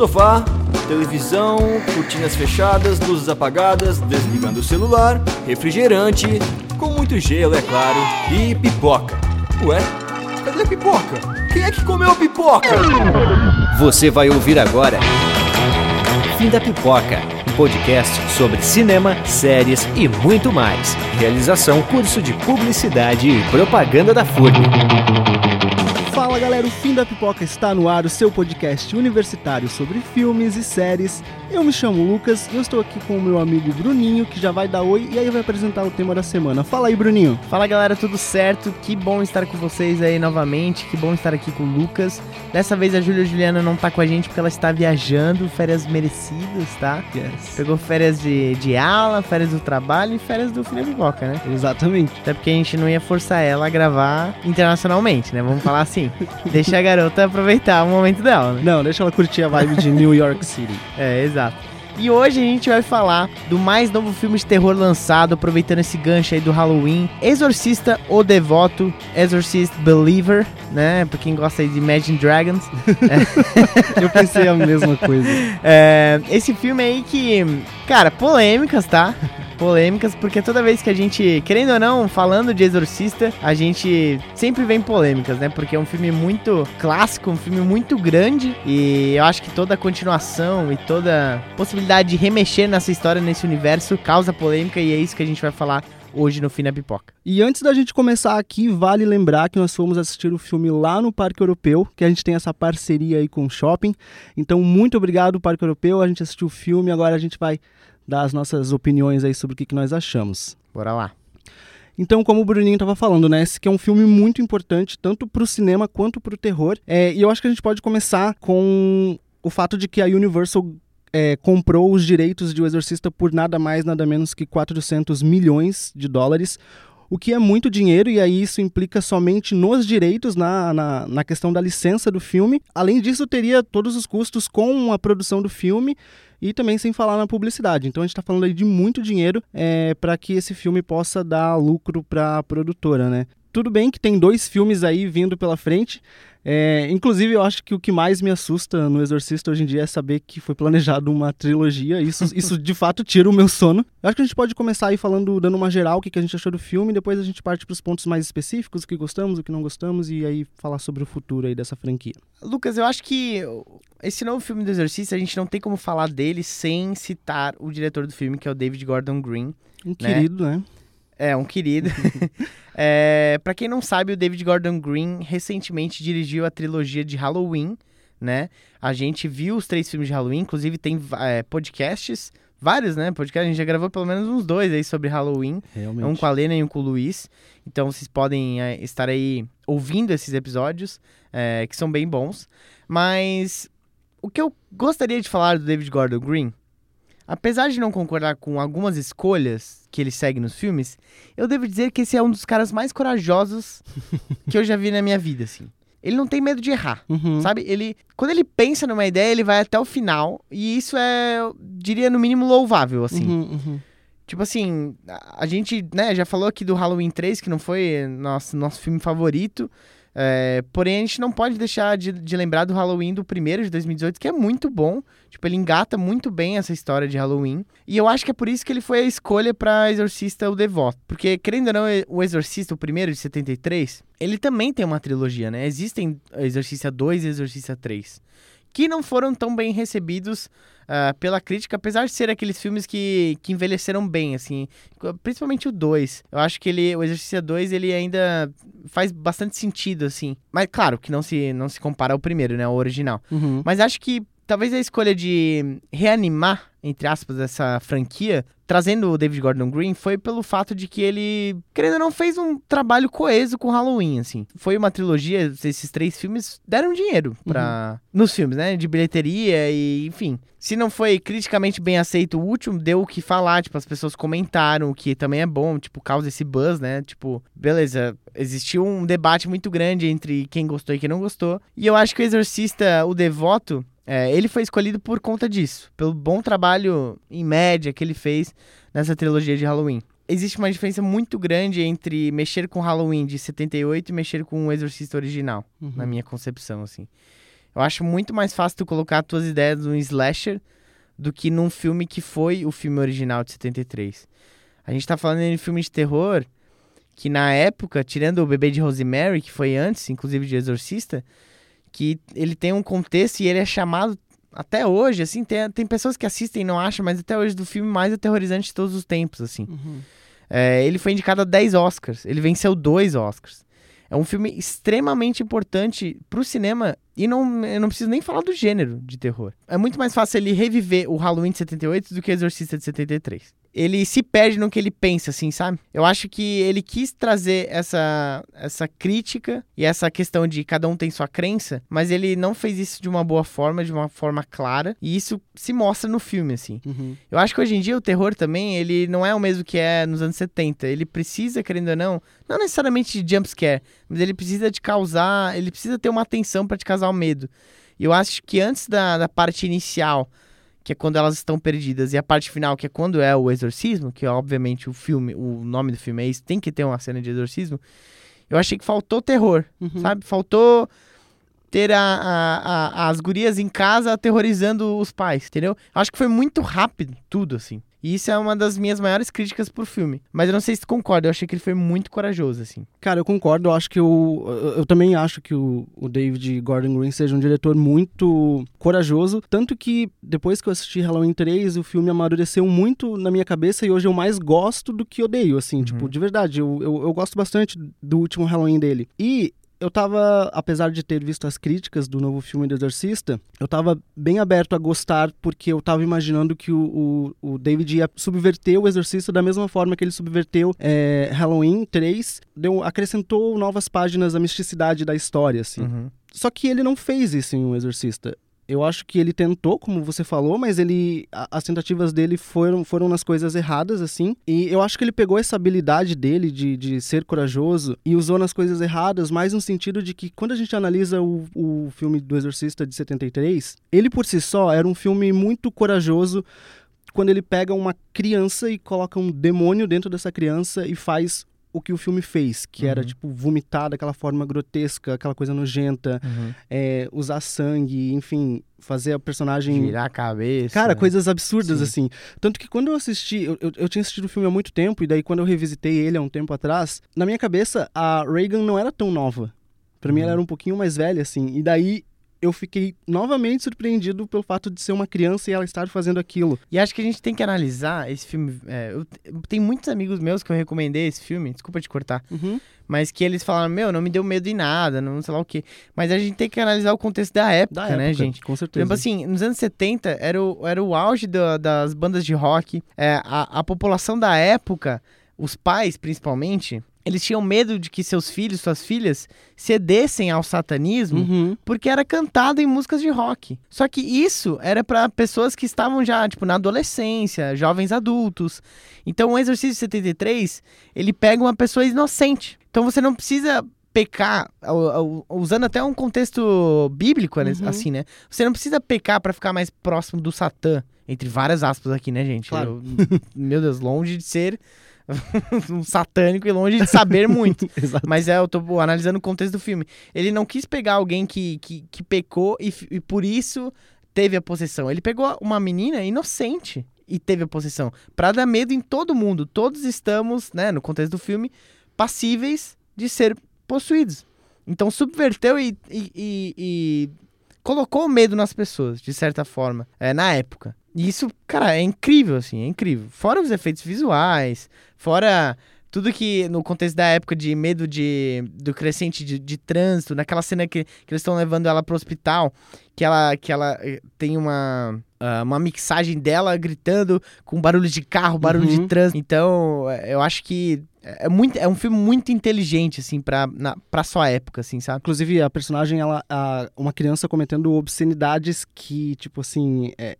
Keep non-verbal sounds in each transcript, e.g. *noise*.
Sofá, televisão, cortinas fechadas, luzes apagadas, desligando o celular, refrigerante, com muito gelo, é claro, e pipoca. Ué, cadê a pipoca? Quem é que comeu a pipoca? Você vai ouvir agora Fim da Pipoca, podcast sobre cinema, séries e muito mais. Realização curso de publicidade e propaganda da FURB. Fala galera, o Fim da Pipoca está no ar, o seu podcast universitário sobre filmes e séries. Eu me chamo Lucas e eu estou aqui com o meu amigo Bruninho, que já vai dar oi e aí vai apresentar o tema da semana. Fala aí, Bruninho. Fala galera, tudo certo? Que bom estar com vocês aí novamente, que bom estar aqui com o Lucas. Dessa vez a Júlia Juliana não tá com a gente porque ela está viajando, férias merecidas, tá? Yes. Pegou férias de, de aula, férias do trabalho e férias do Filho de Boca, né? Exatamente. Até porque a gente não ia forçar ela a gravar internacionalmente, né? Vamos falar assim. *laughs* Deixa a garota aproveitar o momento dela, né? Não, deixa ela curtir a vibe de New York City. É, exato. E hoje a gente vai falar do mais novo filme de terror lançado, aproveitando esse gancho aí do Halloween, Exorcista o Devoto, Exorcist Believer, né? Pra quem gosta aí de Imagine Dragons. *laughs* Eu pensei a mesma coisa. É, esse filme aí que, cara, polêmicas, tá? Polêmicas, porque toda vez que a gente, querendo ou não, falando de Exorcista, a gente sempre vem polêmicas, né? Porque é um filme muito clássico, um filme muito grande e eu acho que toda continuação e toda possibilidade de remexer nessa história, nesse universo, causa polêmica e é isso que a gente vai falar hoje no Fim da Pipoca. E antes da gente começar aqui, vale lembrar que nós fomos assistir o filme lá no Parque Europeu, que a gente tem essa parceria aí com o shopping. Então, muito obrigado, Parque Europeu. A gente assistiu o filme, agora a gente vai dar as nossas opiniões aí sobre o que, que nós achamos. Bora lá. Então, como o Bruninho estava falando, né? Esse que é um filme muito importante, tanto para o cinema quanto para o terror. É, e eu acho que a gente pode começar com o fato de que a Universal é, comprou os direitos de O Exorcista por nada mais, nada menos que 400 milhões de dólares. O que é muito dinheiro, e aí isso implica somente nos direitos, na, na, na questão da licença do filme. Além disso, teria todos os custos com a produção do filme e também sem falar na publicidade. Então a gente está falando aí de muito dinheiro é, para que esse filme possa dar lucro para a produtora, né? Tudo bem que tem dois filmes aí vindo pela frente. É, inclusive, eu acho que o que mais me assusta no Exorcista hoje em dia é saber que foi planejado uma trilogia. Isso, *laughs* isso de fato tira o meu sono. Eu acho que a gente pode começar aí falando, dando uma geral, o que, que a gente achou do filme, depois a gente parte para os pontos mais específicos, o que gostamos, o que não gostamos, e aí falar sobre o futuro aí dessa franquia. Lucas, eu acho que esse novo filme do Exorcista, a gente não tem como falar dele sem citar o diretor do filme, que é o David Gordon Green. Um querido, né? É, um querido. *laughs* é, para quem não sabe, o David Gordon Green recentemente dirigiu a trilogia de Halloween, né? A gente viu os três filmes de Halloween, inclusive tem é, podcasts, vários, né? Podcasts, a gente já gravou pelo menos uns dois aí sobre Halloween. Realmente. Um com a Lena e um com o Luiz. Então vocês podem é, estar aí ouvindo esses episódios, é, que são bem bons. Mas o que eu gostaria de falar do David Gordon Green, apesar de não concordar com algumas escolhas que ele segue nos filmes, eu devo dizer que esse é um dos caras mais corajosos que eu já vi na minha vida, assim. Ele não tem medo de errar, Uhum. sabe? Ele, quando ele pensa numa ideia, ele vai até o final e isso é, eu diria, no mínimo louvável, assim. Uhum, uhum. Tipo assim, a gente, né, já falou aqui do Halloween 3, que não foi nosso, nosso filme favorito. É, porém, a gente não pode deixar de, de lembrar do Halloween do primeiro de 2018, que é muito bom. Tipo, ele engata muito bem essa história de Halloween. E eu acho que é por isso que ele foi a escolha pra Exorcista o Devoto. Porque, querendo ou não, o Exorcista, o primeiro de 73, ele também tem uma trilogia, né? Existem Exorcista 2 e Exorcista 3. Que não foram tão bem recebidos ah, pela crítica, apesar de ser aqueles filmes que, que envelheceram bem, assim. Principalmente o 2. Eu acho que ele, o Exorcista 2, ele ainda faz bastante sentido, assim. Mas claro que não se, não se compara ao primeiro, né? Ao original. Uhum. Mas acho que talvez a escolha de reanimar, entre aspas, essa franquia, trazendo o David Gordon Green, foi pelo fato de que ele, querendo ou não, fez um trabalho coeso com Halloween, assim. Foi uma trilogia, esses três filmes deram dinheiro para nos filmes, né? De bilheteria e, enfim. Se não foi criticamente bem aceito o último, deu o que falar, tipo, as pessoas comentaram, o que também é bom, tipo, causa esse buzz, né? Tipo, beleza, existiu um debate muito grande entre quem gostou e quem não gostou. E eu acho que o Exorcista, o Devoto, é, ele foi escolhido por conta disso, pelo bom trabalho em média que ele fez nessa trilogia de Halloween. Existe uma diferença muito grande entre mexer com Halloween de 78 e mexer com o Exorcista original, Uhum. na minha concepção, assim. Eu acho muito mais fácil tu colocar as tuas ideias num slasher do que num filme que foi o filme original de 73. A gente tá falando de filme de terror que na época, tirando o Bebê de Rosemary, que foi antes, inclusive de Exorcista, que ele tem um contexto e ele é chamado até hoje, assim, tem, tem pessoas que assistem e não acham, mas até hoje do filme mais aterrorizante de todos os tempos, assim. Uhum. É, ele foi indicado a 10 Oscars, ele venceu dois Oscars. É um filme extremamente importante pro cinema e não, eu não preciso nem falar do gênero de terror. É muito mais fácil ele reviver o Halloween de 78 do que o Exorcista de 73 ele se perde no que ele pensa, assim, sabe? Eu acho que ele quis trazer essa, essa crítica e essa questão de cada um tem sua crença, mas ele não fez isso de uma boa forma, de uma forma clara, e isso se mostra no filme, assim. Uhum. Eu acho que hoje em dia o terror também, ele não é o mesmo que é nos anos 70. Ele precisa, querendo ou não, não necessariamente de jumpscare, mas ele precisa de causar, ele precisa ter uma atenção para te causar o medo. E eu acho que antes da, da parte inicial que é quando elas estão perdidas, e a parte final, que é quando é o exorcismo, que obviamente o filme, o nome do filme é isso, tem que ter uma cena de exorcismo. Eu achei que faltou terror, Uhum. sabe? Faltou ter a, a- a- as gurias em casa aterrorizando os pais, entendeu? Eu acho que foi muito rápido tudo, assim. E isso é uma das minhas maiores críticas pro filme. Mas eu não sei se tu concorda, eu achei que ele foi muito corajoso, assim. Cara, eu concordo. Eu acho que o. Eu, eu também acho que o, o David Gordon Green seja um diretor muito corajoso. Tanto que depois que eu assisti Halloween 3, o filme amadureceu muito na minha cabeça e hoje eu mais gosto do que odeio, assim. Tipo, de verdade, eu, eu, eu gosto bastante do último Halloween dele. E. Eu tava, apesar de ter visto as críticas do novo filme do Exorcista, eu tava bem aberto a gostar, porque eu tava imaginando que o, o, o David ia subverter o Exorcista da mesma forma que ele subverteu é, Halloween 3, deu, acrescentou novas páginas à misticidade da história, assim. Uhum. Só que ele não fez isso em O Exorcista. Eu acho que ele tentou, como você falou, mas ele a- as tentativas dele foram, foram nas coisas erradas, assim. E eu acho que ele pegou essa habilidade dele de, de ser corajoso e usou nas coisas erradas, mais no sentido de que quando a gente analisa o, o filme do Exorcista de 73, ele por si só era um filme muito corajoso quando ele pega uma criança e coloca um demônio dentro dessa criança e faz o que o filme fez, que era Uhum. tipo vomitar daquela forma grotesca, aquela coisa nojenta, é, usar sangue, enfim, fazer a personagem. Virar a cabeça. Cara, coisas absurdas, Sim. assim. Tanto que quando eu assisti, eu, eu, eu tinha assistido o filme há muito tempo, e daí quando eu revisitei ele há um tempo atrás, na minha cabeça, a Reagan não era tão nova. Pra mim, Uhum. ela era um pouquinho mais velha, assim. E daí eu fiquei novamente surpreendido pelo fato de ser uma criança e ela estar fazendo aquilo. E acho que a gente tem que analisar esse filme. é, eu, tem muitos amigos meus que eu recomendei esse filme, desculpa te cortar, Uhum. mas que eles falaram: Meu, não me deu medo em nada, não sei lá o quê. Mas a gente tem que analisar o contexto da época, Da né, época, gente? Com certeza. exemplo, assim, nos anos 70 era o, era o auge da- das bandas de rock. É, a, a população da época, os pais principalmente, eles tinham medo de que seus filhos, suas filhas, cedessem ao satanismo Uhum. porque era cantado em músicas de rock. Só que isso era pra pessoas que estavam já, tipo, na adolescência, jovens adultos. Então, o de 73, ele pega uma pessoa inocente. Então, você não precisa pecar, usando até um contexto bíblico, né, Uhum. assim, né? Você não precisa pecar pra ficar mais próximo do Satã, entre várias aspas aqui, né, gente? Claro. Eu- meu Deus, longe de ser *laughs* um satânico e longe de saber muito. *laughs* Mas é, eu tô analisando o contexto do filme. Ele não quis pegar alguém que, que, que pecou e, e por isso teve a possessão. Ele pegou uma menina inocente e teve a possessão. Pra dar medo em todo mundo. Todos estamos, né, no contexto do filme, passíveis de ser possuídos. Então subverteu e, e- e- e colocou medo nas pessoas, de certa forma, é, na época. E isso, cara, é incrível, assim, é incrível. Fora os efeitos visuais, fora tudo que, no contexto da época de medo de, do crescente de, de trânsito, naquela cena que, que eles estão levando ela pro hospital, que ela, que ela eh, tem uma, ah, uma mixagem dela gritando com barulho de carro, barulho de Uhum. trânsito. Então, eh, eu acho que é, muito, é um filme muito inteligente, assim, pra, na, pra sua época, assim, sabe? Inclusive, a personagem, ela, a- uma criança cometendo obscenidades que, tipo assim, é,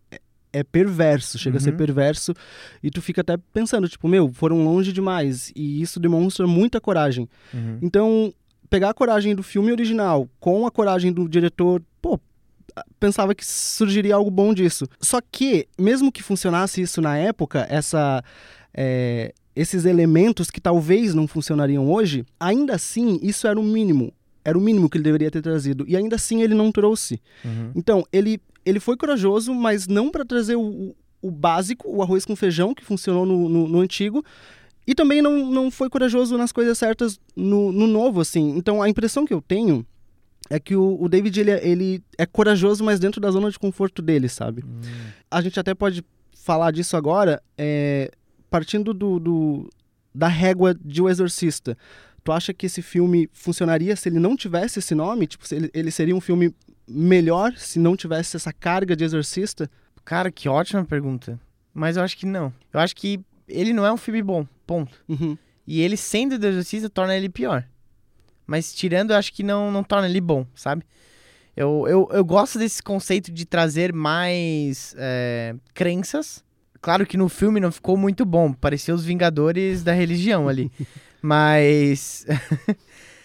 é- perverso, chega a ser Uhum. perverso, e tu fica até pensando, tipo, meu, foram longe demais, e isso demonstra muita coragem. Então, pegar a coragem do filme original com a coragem do diretor, pô, pensava que surgiria algo bom disso. Só que, mesmo que funcionasse isso na época, essa. é, esses elementos que talvez não funcionariam hoje, ainda assim, isso era o mínimo. era o mínimo que ele deveria ter trazido. E ainda assim ele não trouxe. Uhum. Então, ele, ele foi corajoso, mas não para trazer o, o, básico, o arroz com feijão, que funcionou no, no, no antigo. E também não, não foi corajoso nas coisas certas no, no novo, assim. Então, a impressão que eu tenho é que o, o David, ele, é- ele é corajoso, mas dentro da zona de conforto dele, sabe? A gente até pode falar disso agora, é, partindo do, do- da régua de O Exorcista. Tu acha que esse filme funcionaria se ele não tivesse esse nome? Tipo, ele, ele seria um filme melhor se não tivesse essa carga de exorcista? Cara, que ótima pergunta. Mas eu acho que não. Eu acho que ele não é um filme bom, ponto. Uhum. E ele sendo do Exorcista torna ele pior. Mas tirando, eu acho que não, não torna ele bom, sabe? Eu, eu, eu gosto desse conceito de trazer mais é, crenças. Claro que no filme não ficou muito bom, parecia os Vingadores da religião ali. *laughs* Mas. *laughs*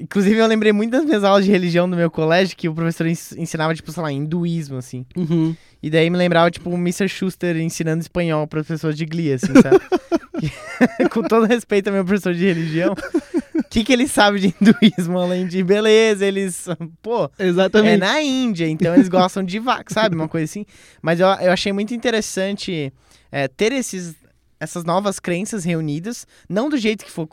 Inclusive, eu lembrei muito das minhas aulas de religião do meu colégio, que o professor ens- ensinava, tipo, sei lá, hinduísmo, assim. Uhum. E daí me lembrava, tipo, o Mr. Schuster ensinando espanhol para as pessoas de Glee, assim, sabe? *laughs* Com todo respeito ao meu professor de religião, o que, que ele sabe de hinduísmo, além de beleza, eles. Pô, é Exatamente. na Índia, então eles gostam de vaca, sabe? Uma coisa assim. Mas eu, eu achei muito interessante é, ter esses, essas novas crenças reunidas, não do jeito que foi,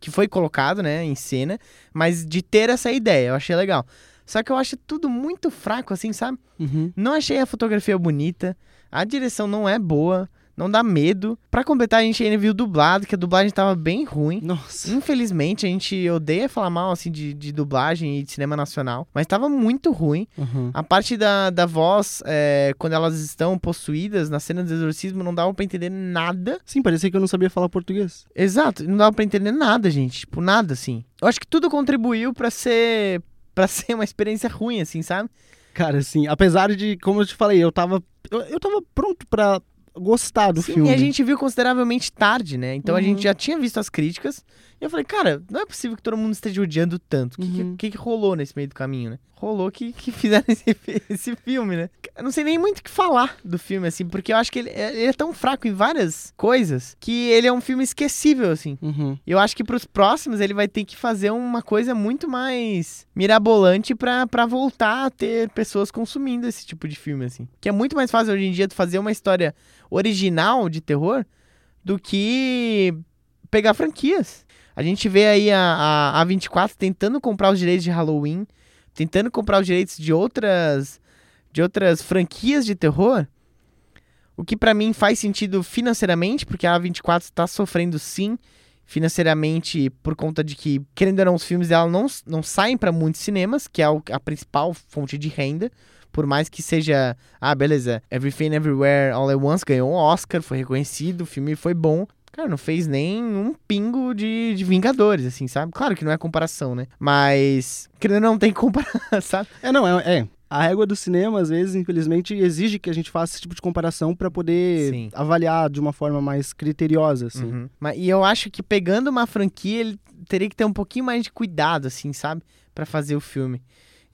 que foi colocado, né, em cena, mas de ter essa ideia. Eu achei legal. Só que eu acho tudo muito fraco, assim, sabe? Uhum. Não achei a fotografia bonita, a direção não é boa, não dá medo. Pra completar, a gente ainda viu dublado, que a dublagem tava bem ruim. Nossa. Infelizmente, a gente odeia falar mal assim de, de dublagem e de cinema nacional, mas tava muito ruim. Uhum. A parte da, da voz, é, quando elas estão possuídas na cena do exorcismo, não dava pra entender nada. Sim, parecia que eu não sabia falar português. Exato, não dava pra entender nada, gente. Tipo, nada assim. Eu acho que tudo contribuiu pra ser. para *laughs* ser uma experiência ruim, assim, sabe? Cara, assim, apesar de, como eu te falei, eu tava. Eu, eu tava pronto pra gostar do Sim, filme. E a gente viu consideravelmente tarde, né? Então a Uhum. gente já tinha visto as críticas. E eu falei, cara, não é possível que todo mundo esteja odiando tanto. O que, que- Uhum. que, que rolou nesse meio do caminho, né? Rolou que, que fizeram *laughs* esse, esse filme, né? Eu não sei nem muito o que falar do filme, assim, porque eu acho que ele, é- ele é tão fraco em várias coisas que ele é um filme esquecível, assim. Uhum. E eu acho que pros próximos ele vai ter que fazer uma coisa muito mais mirabolante pra, pra voltar a ter pessoas consumindo esse tipo de filme, assim. Que é muito mais fácil hoje em dia tu fazer uma história original de terror do que pegar franquias. A gente vê aí a, a, a 24 tentando comprar os direitos de Halloween, tentando comprar os direitos de outras de outras franquias de terror. O que pra mim faz sentido financeiramente, porque a A24 está sofrendo sim financeiramente por conta de que, querendo ou não, os filmes dela não, não saem pra muitos cinemas, que é a principal fonte de renda. Por mais que seja, ah, beleza, Everything Everywhere All at Once ganhou um Oscar, foi reconhecido, o filme foi bom. Cara, não fez nem um pingo de, de Vingadores, assim, sabe? Claro que não é comparação, né? Mas, querendo não, tem *laughs* que comparar, sabe? É, não, é, é. A régua do cinema, às vezes, infelizmente, exige que a gente faça esse tipo de comparação pra poder Sim. avaliar de uma forma mais criteriosa, assim. Uhum. Mas, e eu acho que pegando uma franquia, ele teria que ter um pouquinho mais de cuidado, assim, sabe? Pra fazer o filme.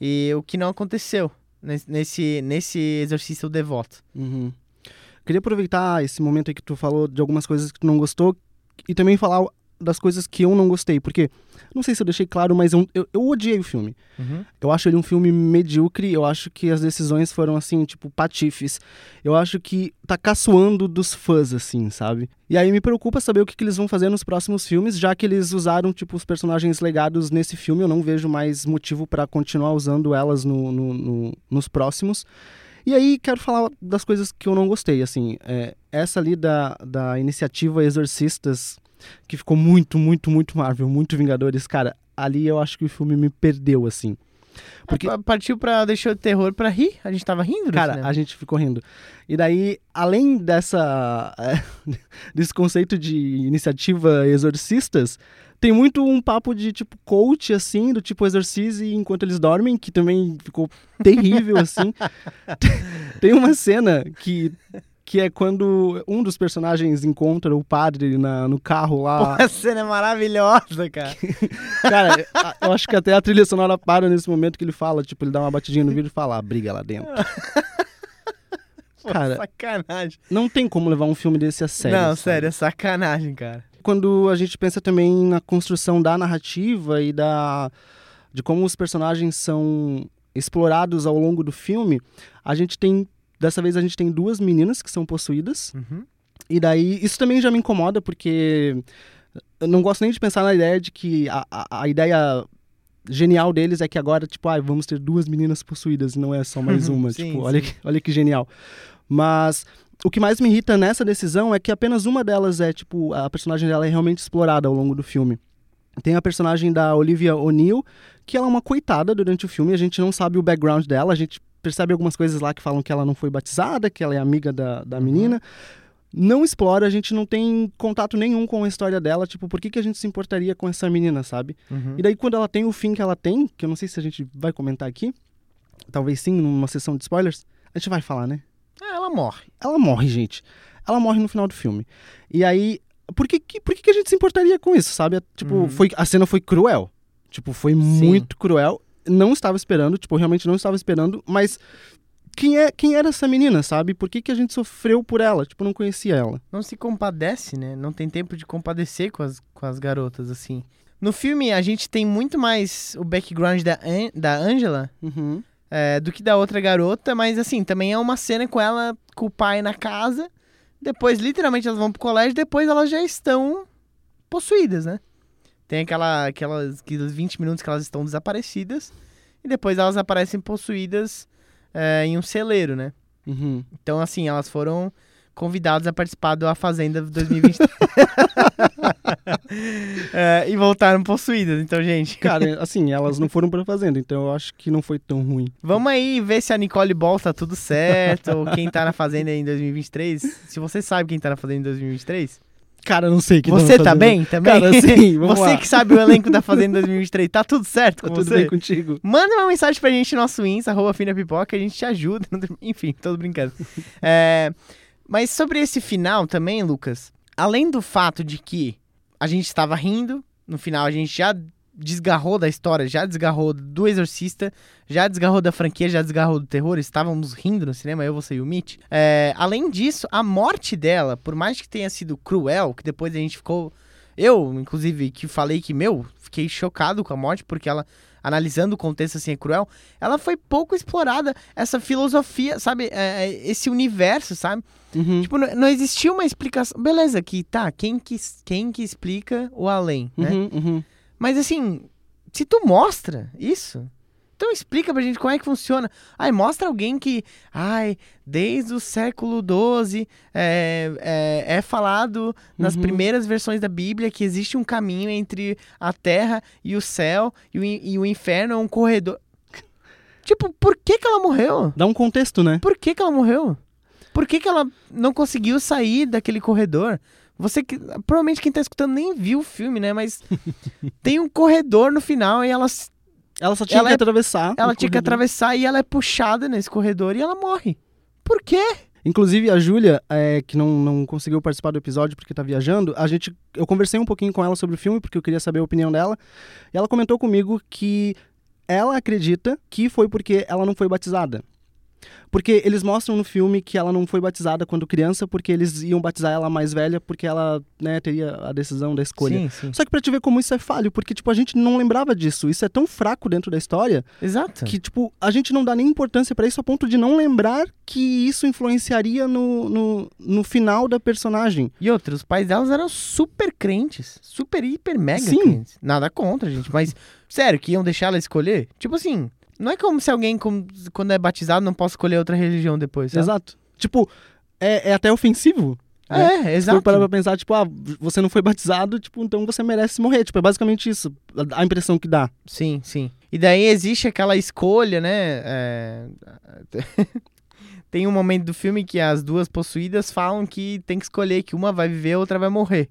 E o que não aconteceu nesse, nesse, nesse Exorcista o Devoto. Uhum. Queria aproveitar esse momento aí que tu falou de algumas coisas que tu não gostou e também falar das coisas que eu não gostei, porque não sei se eu deixei claro, mas eu, eu, eu odiei o filme. Eu acho ele um filme medíocre, eu acho que as decisões foram assim, tipo, patifes. Eu acho que tá caçoando dos fãs, assim, sabe? E aí me preocupa saber o que, que eles vão fazer nos próximos filmes, já que eles usaram, tipo, os personagens legados nesse filme, eu não vejo mais motivo pra continuar usando elas no, no- no- nos próximos. E aí quero falar das coisas que eu não gostei, assim, é, essa ali da, da iniciativa Exorcistas, que ficou muito, muito, muito Marvel, muito Vingadores, cara, ali eu acho que o filme me perdeu, assim. Porque- Porque... Partiu pra deixar o terror pra rir? A gente tava rindo Cara, a gente ficou rindo. E daí, além dessa é, *laughs* desse conceito de iniciativa exorcistas, tem muito um papo de tipo coach assim, do tipo exorcise enquanto eles dormem, que também ficou terrível assim. *laughs* tem uma cena que que é quando um dos personagens encontra o padre na, no carro lá. Pô, a cena é maravilhosa, cara. *laughs* Cara, eu acho que até a trilha sonora para nesse momento que ele fala, tipo, ele dá uma batidinha no vidro e fala, ah, briga lá dentro. *laughs* Pô, Cara, sacanagem. Não tem como levar um filme desse a sério. não, sabe? sério, é sacanagem, cara. Quando a gente pensa também na construção da narrativa e da de como os personagens são explorados ao longo do filme, a gente tem. Dessa vez a gente tem duas meninas que são possuídas. Uhum. E daí, isso também já me incomoda, porque eu não gosto nem de pensar na ideia de que a, a, a ideia genial deles é que agora, tipo, ah, vamos ter duas meninas possuídas, não é só mais *laughs* uma. Sim, tipo, sim. olha que, olha que genial. Mas o que mais me irrita nessa decisão é que apenas uma delas é, tipo, a personagem dela é realmente explorada ao longo do filme. Tem a personagem da Olivia O'Neill, que ela é uma coitada durante o filme, a gente não sabe o background dela, a gente percebe algumas coisas lá que falam que ela não foi batizada, que ela é amiga da, da menina. Não explora, a gente não tem contato nenhum com a história dela, tipo, por que, que a gente se importaria com essa menina, sabe? Uhum. E daí quando ela tem o fim que ela tem, que eu não sei se a gente vai comentar aqui, talvez sim, numa sessão de spoilers, a gente vai falar, né? Ah, ela morre. Ela morre, gente. Ela morre no final do filme. E aí, por que, que- por que, que a gente se importaria com isso, sabe? Tipo, Uhum. foi, a cena foi cruel. Tipo, foi muito cruel. Não estava esperando, tipo, realmente não estava esperando, mas quem, é, quem era essa menina, sabe? Por que, que a gente sofreu por ela? Tipo, não conhecia ela. Não se compadece, né? Não tem tempo de compadecer com as, com as garotas, assim. No filme, a gente tem muito mais o background da, An da Angela Uhum. É, do que da outra garota, mas assim, também é uma cena com ela, com o pai na casa. Depois, literalmente, elas vão pro colégio, depois elas já estão possuídas, né? Tem aquela, aquelas, aqueles 20 minutos que elas estão desaparecidas, e depois elas aparecem possuídas é, em um celeiro, né? Uhum. Então, assim, elas foram convidadas a participar do A Fazenda 2023. *laughs* É, e voltaram possuídas. Então, gente, Cara, *laughs* assim, elas não foram pra fazenda, então eu acho que não foi tão ruim. vamos aí ver se a Nicole Ball tá tudo certo, ou quem tá na Fazenda em 2023. Se você sabe quem tá na Fazenda em 2023, Cara, eu não sei que você tá bem também? Cara, sim, *laughs* vamos você lá. que sabe o elenco da Fazenda 2023, tá tudo certo com Tá tudo você? bem contigo? Manda uma mensagem pra gente no nosso Insta, arroba Fina Pipoca, a gente te ajuda. Enfim, tô brincando. É, mas sobre esse final também, Lucas, além do fato de que a gente estava rindo, no final a gente já desgarrou da história, já desgarrou do Exorcista, já desgarrou da franquia, já desgarrou do terror, estávamos rindo no cinema, eu, você e o Mitch. É, além disso, a morte dela, por mais que tenha sido cruel, que depois a gente ficou. Eu, inclusive, que falei que, meu, fiquei chocado com a morte, porque ela, analisando o contexto assim, é cruel, ela foi pouco explorada, essa filosofia, sabe? É, é, esse universo, sabe? Uhum. Tipo, não, não existia uma explicação. Beleza, que tá, quem que, quem que explica o além, né? Uhum, uhum. Mas assim, se tu mostra isso, então explica pra gente como é que funciona. Ai, mostra alguém que, ai, desde o século XII é, é, é falado nas Uhum. primeiras versões da Bíblia que existe um caminho entre a terra e o céu e o, e o inferno é um corredor. Tipo, por que que ela morreu? Dá um contexto, né? Por que, que ela morreu? Por que, que ela não conseguiu sair daquele corredor? Você que. Provavelmente quem tá escutando nem viu o filme, né? Mas *laughs* tem um corredor no final e ela, Ela só tinha Ela que é- atravessar. ela tinha que corredor. atravessar e ela é puxada nesse corredor e ela morre. Por quê? Inclusive, a Júlia, é, que não, não conseguiu participar do episódio porque tá viajando, a gente, eu conversei um pouquinho com ela sobre o filme, porque eu queria saber a opinião dela. E ela comentou comigo que ela acredita que foi porque ela não foi batizada. Porque eles mostram no filme que ela não foi batizada quando criança, porque eles iam batizar ela mais velha, porque ela né, teria a decisão da escolha. Sim, sim. Só que pra te ver como isso é falho, porque, tipo, a gente não lembrava disso. Isso é tão fraco dentro da história Exato. que, tipo, a gente não dá nem importância pra isso a ponto de não lembrar que isso influenciaria no, no, no final da personagem. E outra, os pais delas eram super crentes. Super, hiper, mega Sim. crentes. Nada contra, gente. Mas, sério, que iam deixar ela escolher? Tipo assim, não é como se alguém, quando é batizado, não possa escolher outra religião depois. sabe? Exato. Tipo, é, é até ofensivo. né? É, Se exato. for parar pra pensar, tipo, ah, você não foi batizado, tipo, então você merece morrer. Tipo, é basicamente isso. A, impressão que dá. Sim, sim. E daí existe aquela escolha, né? é, *laughs* tem um momento do filme que as duas possuídas falam que tem que escolher que uma vai viver, a outra vai morrer.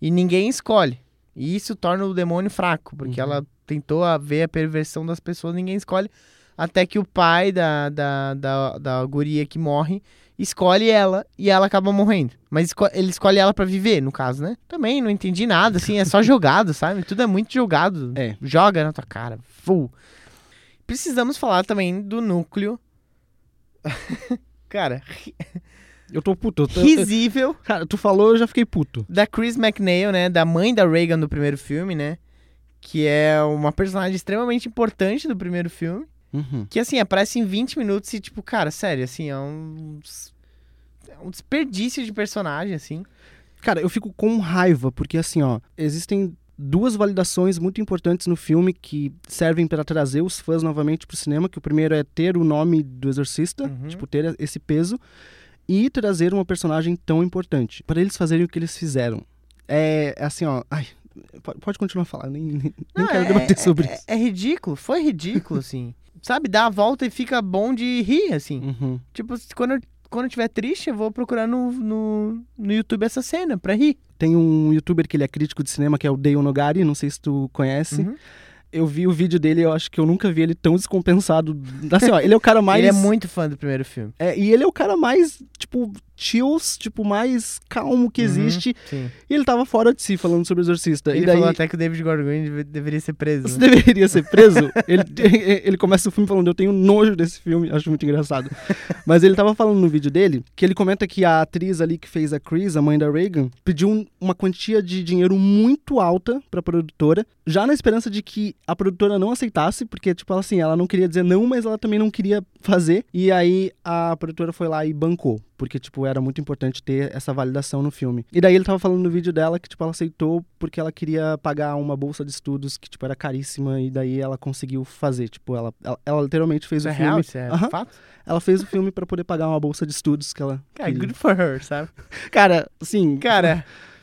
E ninguém escolhe. E isso torna o demônio fraco, porque Uhum. ela tentou ver a perversão das pessoas, ninguém escolhe. Até que o pai da, da, da, da guria que morre escolhe ela e ela acaba morrendo. Mas esco- ele escolhe ela pra viver, no caso, né? Também não entendi nada, assim, é só *laughs* jogado, sabe? Tudo é muito jogado. É. Joga na tua cara. Full. Precisamos falar também do núcleo. *laughs* cara, Eu tô puto. Eu tô, risível cara, tu falou, eu já fiquei puto. da Chris McNeil, né? Da mãe da Reagan do primeiro filme, né? Que é uma personagem extremamente importante do primeiro filme. Uhum. Que, assim, aparece em 20 minutos e, tipo, cara, sério, assim, é um... É um desperdício de personagem, assim. Cara, eu fico com raiva, porque assim, ó, existem duas validações muito importantes no filme que servem para trazer os fãs novamente pro cinema, que o primeiro é ter o nome do exorcista, Uhum. tipo, ter esse peso, e trazer uma personagem tão importante, para eles fazerem o que eles fizeram. É, é assim, ó, ai, pode, continuar a falar, nem, nem, Não, quero é- debater é- sobre é, isso. É ridículo, foi ridículo, assim. Sabe, dá a volta e fica bom de rir, assim. Uhum. Tipo, quando eu, quando eu tiver triste, eu vou procurar no, no, no YouTube essa cena pra rir. Tem um youtuber que ele é crítico de cinema, que é o Dale Nogari, não sei se tu conhece. Uhum. Eu vi o vídeo dele, eu acho que eu nunca vi ele tão descompensado. Assim, ó, ele é o cara *laughs* mais Ele é muito fã do primeiro filme. É, e ele é o cara mais, tipo, chills, tipo, mais calmo que Uhum, existe. Sim. E ele tava fora de si falando sobre o Exorcista. Ele e daí, falou até que o David deve- deveria ser preso. você né? deveria ser preso. *laughs* ele, *laughs* ele começa o filme falando, eu tenho nojo desse filme. Acho muito engraçado. Mas ele tava falando no vídeo dele, que ele comenta que a atriz ali que fez a Chris, a mãe da Reagan, pediu um- uma quantia de dinheiro muito alta pra produtora, já na esperança de que a produtora não aceitasse, porque, tipo, ela, assim, ela não queria dizer não, mas ela também não queria fazer. E aí a produtora foi lá e bancou. Porque, tipo, era muito importante ter essa validação no filme. E daí ele tava falando no vídeo dela que, tipo, ela aceitou porque ela queria pagar uma bolsa de estudos que, tipo, era caríssima. E daí ela conseguiu fazer. Tipo, ela, ela, ela literalmente fez Isso o é filme. real? Isso é Aham. fato? Ela fez o filme pra poder pagar uma bolsa de estudos que ela. *laughs* Cara, queria. good for her, sabe? Cara, assim. Cara, *laughs*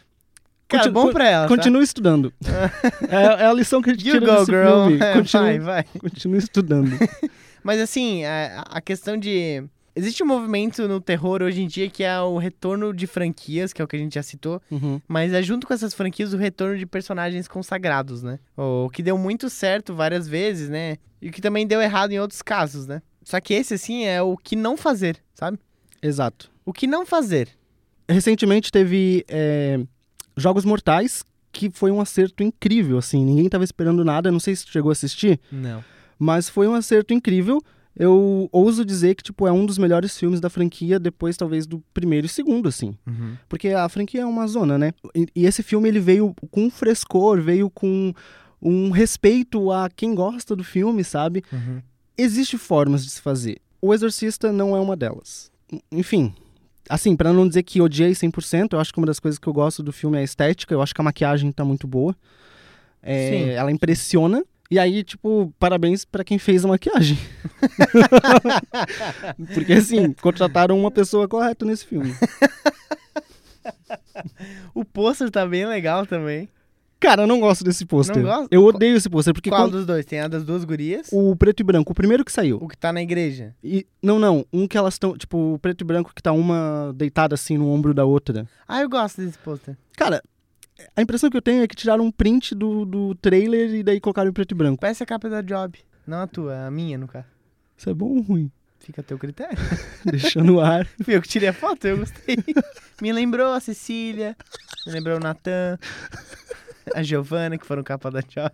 cara Continu- bom pra ela, tá? Continue estudando. *laughs* é, é a lição que a gente You tira go, desse girl. filme. É, Continue, vai, vai. continue estudando. *laughs* Mas assim, a, a questão de. Existe um movimento no terror hoje em dia que é o retorno de franquias, que é o que a gente já citou, Uhum. mas é junto com essas franquias o retorno de personagens consagrados, né? O que deu muito certo várias vezes, né? E o que também deu errado em outros casos, né? Só que esse, assim, é o que não fazer, sabe? Exato. O que não fazer. Recentemente teve é, Jogos Mortais, que foi um acerto incrível, assim. Ninguém tava esperando nada. Não sei se chegou a assistir, Não. mas foi um acerto incrível. Eu ouso dizer que, tipo, é um dos melhores filmes da franquia, depois, talvez, do primeiro e segundo, assim. Porque a franquia é uma zona, né? E, e esse filme, ele veio com frescor, veio com um respeito a quem gosta do filme, sabe? Existem formas de se fazer. O Exorcista não é uma delas. Enfim, assim, pra não dizer que odiei 100%, eu acho que uma das coisas que eu gosto do filme é a estética. Eu acho que a maquiagem tá muito boa. É, ela impressiona. E aí, tipo, parabéns pra quem fez a maquiagem. *laughs* Porque, assim, contrataram uma pessoa correta nesse filme. O pôster tá bem legal também. Cara, eu não gosto desse pôster. Eu odeio esse pôster, porque Qual quando- dos dois? Tem a das duas gurias? o preto e branco, o primeiro que saiu. O que tá na igreja? E, não, não, um que elas estão, tipo, o preto e branco que tá uma deitada assim no ombro da outra. Ah, eu gosto desse pôster. Cara, a impressão que eu tenho é que tiraram um print do, do trailer e daí colocaram em preto e branco. Parece a capa da Job. Não a tua, a minha, no caso. Isso é bom ou ruim? Fica a teu critério. *laughs* Deixa no ar. *laughs* Fui eu que tirei a foto, eu gostei. Me lembrou a Cecília, me lembrou o Natan, *laughs* a Giovana, que foram capa da Job.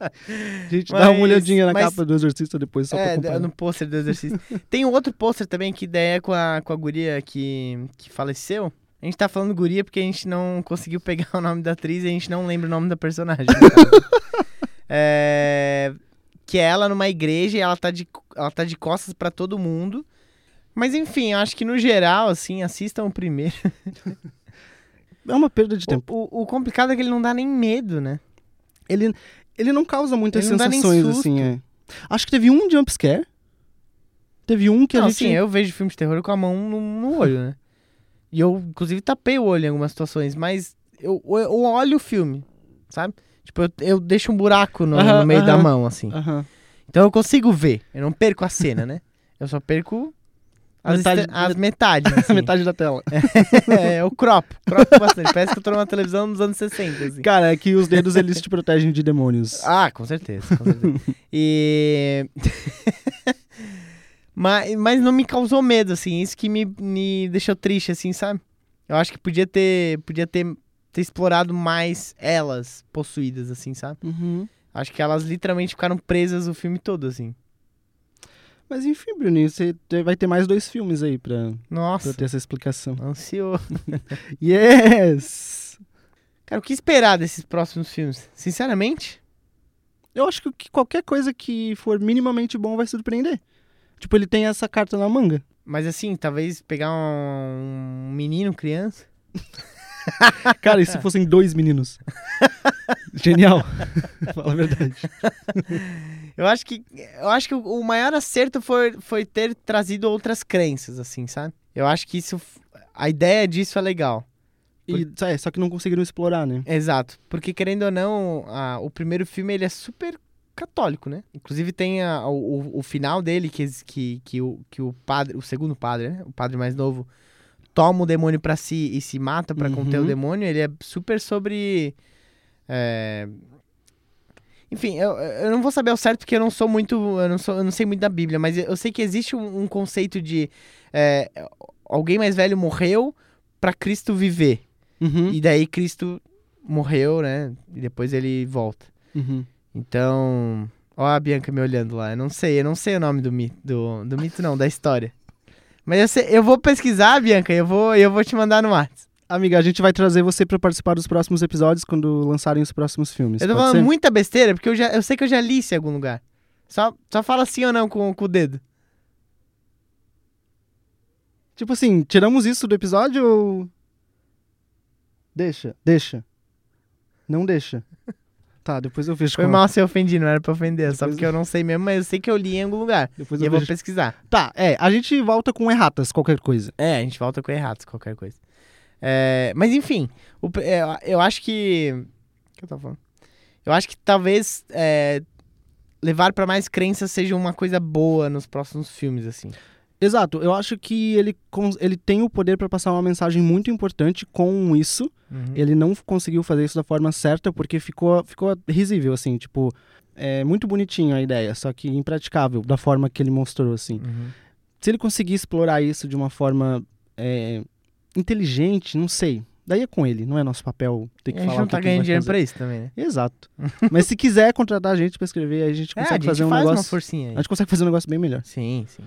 A *laughs* gente dá uma Mas- olhadinha na mas- capa do Exorcista depois, só pra É, comparar. no pôster do exercício. Tem um outro pôster também que daí é com a, com a guria que, que faleceu. A gente tá falando guria porque a gente não conseguiu pegar o nome da atriz e a gente não lembra o nome da personagem. caso. *laughs* É, que é ela numa igreja e ela tá de, ela tá de costas pra todo mundo. Mas enfim, eu acho que no geral, assim, assistam o primeiro. É uma perda de tempo. O, o- complicado é que ele não dá nem medo, né? Ele, ele não causa muitas Ele sensações, assim, é. Acho que teve um jumpscare. Teve um que a não, gente... assim, eu vejo filme de terror com a mão no, no olho, né? E eu, inclusive, tapei o olho em algumas situações, mas eu, eu olho o filme, sabe? Tipo, eu, eu deixo um buraco no, Aham, no meio da aham. mão, assim. Aham. Então eu consigo ver. Eu não perco a cena, né? Eu só perco as Metade- as *laughs* metades. Assim. metade da tela. *laughs* é, eu cropo. Cropo bastante. Parece que eu tô numa televisão dos anos 60, assim. Cara, é que os dedos, eles te protegem de demônios. *laughs* Ah, com certeza, com certeza. e. mas, mas não me causou medo, assim. Isso que me, me deixou triste, assim, sabe? Eu acho que podia ter. Podia ter, ter explorado mais elas possuídas, assim, sabe? Uhum. Acho que elas literalmente ficaram presas o filme todo, assim. Mas enfim, Bruninho, você vai ter mais dois filmes aí pra, Nossa, pra ter essa explicação. ansioso. *laughs* Yes! Cara, o que esperar desses próximos filmes? Sinceramente, Eu acho que qualquer coisa que for minimamente bom vai surpreender. Tipo, ele tem essa carta na manga. Mas assim, talvez pegar um menino, criança. *laughs* *laughs* Cara, e se fossem dois meninos? *laughs* Genial. *laughs* Fala a verdade. Eu acho que eu acho que o maior acerto foi, foi ter trazido outras crenças, assim, sabe? Eu acho que isso. A ideia disso é legal. E, é, só que não conseguiram explorar, né? Exato. Porque, querendo ou não, a- o primeiro filme ele é super católico, né? Inclusive tem a- o, o- o final dele, que, que, que, o, que o padre, o segundo padre, né? O padre mais novo, toma o demônio pra si e se mata pra conter o Uhum. demônio. Ele é super sobre. é, Enfim, eu, eu não vou saber ao certo porque eu não sou muito. Eu não, sou, eu não sei muito da Bíblia, mas eu sei que existe um, um conceito de. é, alguém mais velho morreu pra Cristo viver. Uhum. E daí Cristo morreu, né? E depois ele volta. Uhum. Então. Ó a Bianca me olhando lá. Eu não sei, eu não sei o nome do mito. Do, do mito, não, da história. Mas eu, sei- eu vou pesquisar, Bianca, eu vou, eu vou te mandar no WhatsApp. Amiga, a gente vai trazer você pra participar dos próximos episódios quando lançarem os próximos filmes. Eu tô falando ser? muita besteira, porque eu, já, eu sei que eu já li isso em algum lugar. Só, só fala sim ou não com, com o dedo. Tipo assim, tiramos isso do episódio ou. Deixa, deixa. Não deixa. Tá, depois eu vejo Foi com- mal se eu ofendi, não era pra ofender. Só Depois- porque eu não sei mesmo, mas eu sei que eu li em algum lugar. Depois E eu eu vou vejo. pesquisar. Tá, é, a gente volta com erratas, qualquer coisa. É, a gente volta com errados, qualquer coisa. É, mas enfim, o é, eu acho que. O que eu tava falando? Eu acho que talvez é, levar pra mais crenças seja uma coisa boa nos próximos filmes, assim. Exato, eu acho que ele, ele tem o poder pra passar uma mensagem muito importante com isso. Ele não conseguiu fazer isso da forma certa porque ficou, ficou risível, assim, tipo, é muito bonitinho a ideia, só que impraticável da forma que ele mostrou, assim. Uhum. Se ele conseguir explorar isso de uma forma é, inteligente, não sei. Daí é com ele, não é nosso papel ter que a gente falar não tá ganhando dinheiro fazer. pra isso também, né? Exato. *laughs* Mas se quiser contratar a gente pra escrever, a gente É, a consegue gente fazer um faz uma negócio. forcinha aí. A gente consegue fazer um negócio bem melhor. Sim, sim.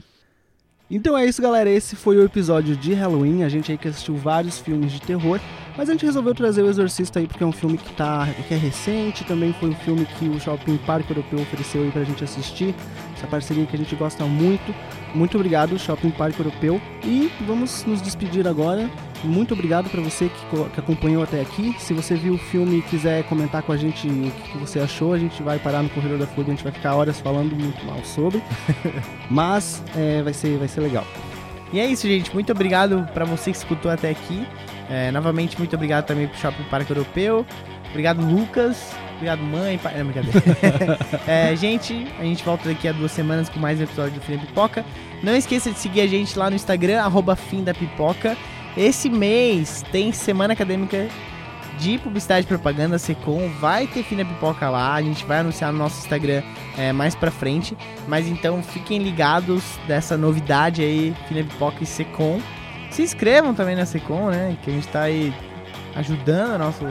Então é isso, galera. Esse foi o episódio de Halloween. A gente aí que assistiu vários filmes de terror, mas a gente resolveu trazer o Exorcista aí porque é um filme que, tá, que é recente. Também foi um filme que o Shopping Parque Europeu ofereceu aí pra gente assistir. Essa parceria que a gente gosta muito. Muito obrigado, Shopping Parque Europeu. E vamos nos despedir agora. Muito obrigado pra você que, que acompanhou até aqui. Se você viu o filme e quiser comentar com a gente o que, você achou, a gente vai parar no Corredor da Fúria. A gente vai ficar horas falando muito mal sobre. *laughs* Mas é, vai, ser, vai ser legal. E é isso, gente. Muito obrigado pra você que escutou até aqui. É, novamente, muito obrigado também pro Shopping Parque Europeu. Obrigado, Lucas. Obrigado, mãe, pai. Não, brincadeira. *laughs* É, gente, a gente volta daqui a duas semanas com mais um episódio do Fim da Pipoca. Não esqueça de seguir a gente lá no Instagram, arroba Fim da Pipoca. Esse mês tem Semana Acadêmica de Publicidade e Propaganda, Secom. Vai ter Fim da Pipoca lá. A gente vai anunciar no nosso Instagram é, mais pra frente. Mas então fiquem ligados dessa novidade aí, Fim da Pipoca e Secom. Se inscrevam também na Secom, né? Que a gente tá aí ajudando nosso,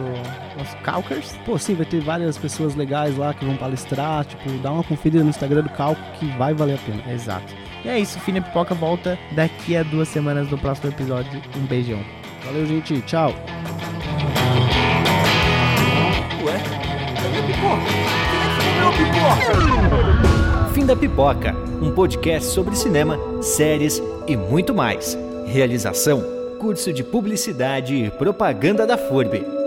nosso Calkers. Pô, sim, vai ter várias pessoas legais lá que vão palestrar. Tipo, dá uma conferida no Instagram do Calco que vai valer a pena. Exato. E é isso, Fina Pipoca volta daqui a duas semanas no próximo episódio. Um beijão. Valeu, gente. Tchau. Ué? Cadê a pipoca? Quem é que comeu a pipoca? Fim da Pipoca, um podcast sobre cinema, séries e muito mais. Realização: Curso de Publicidade e Propaganda da FURB.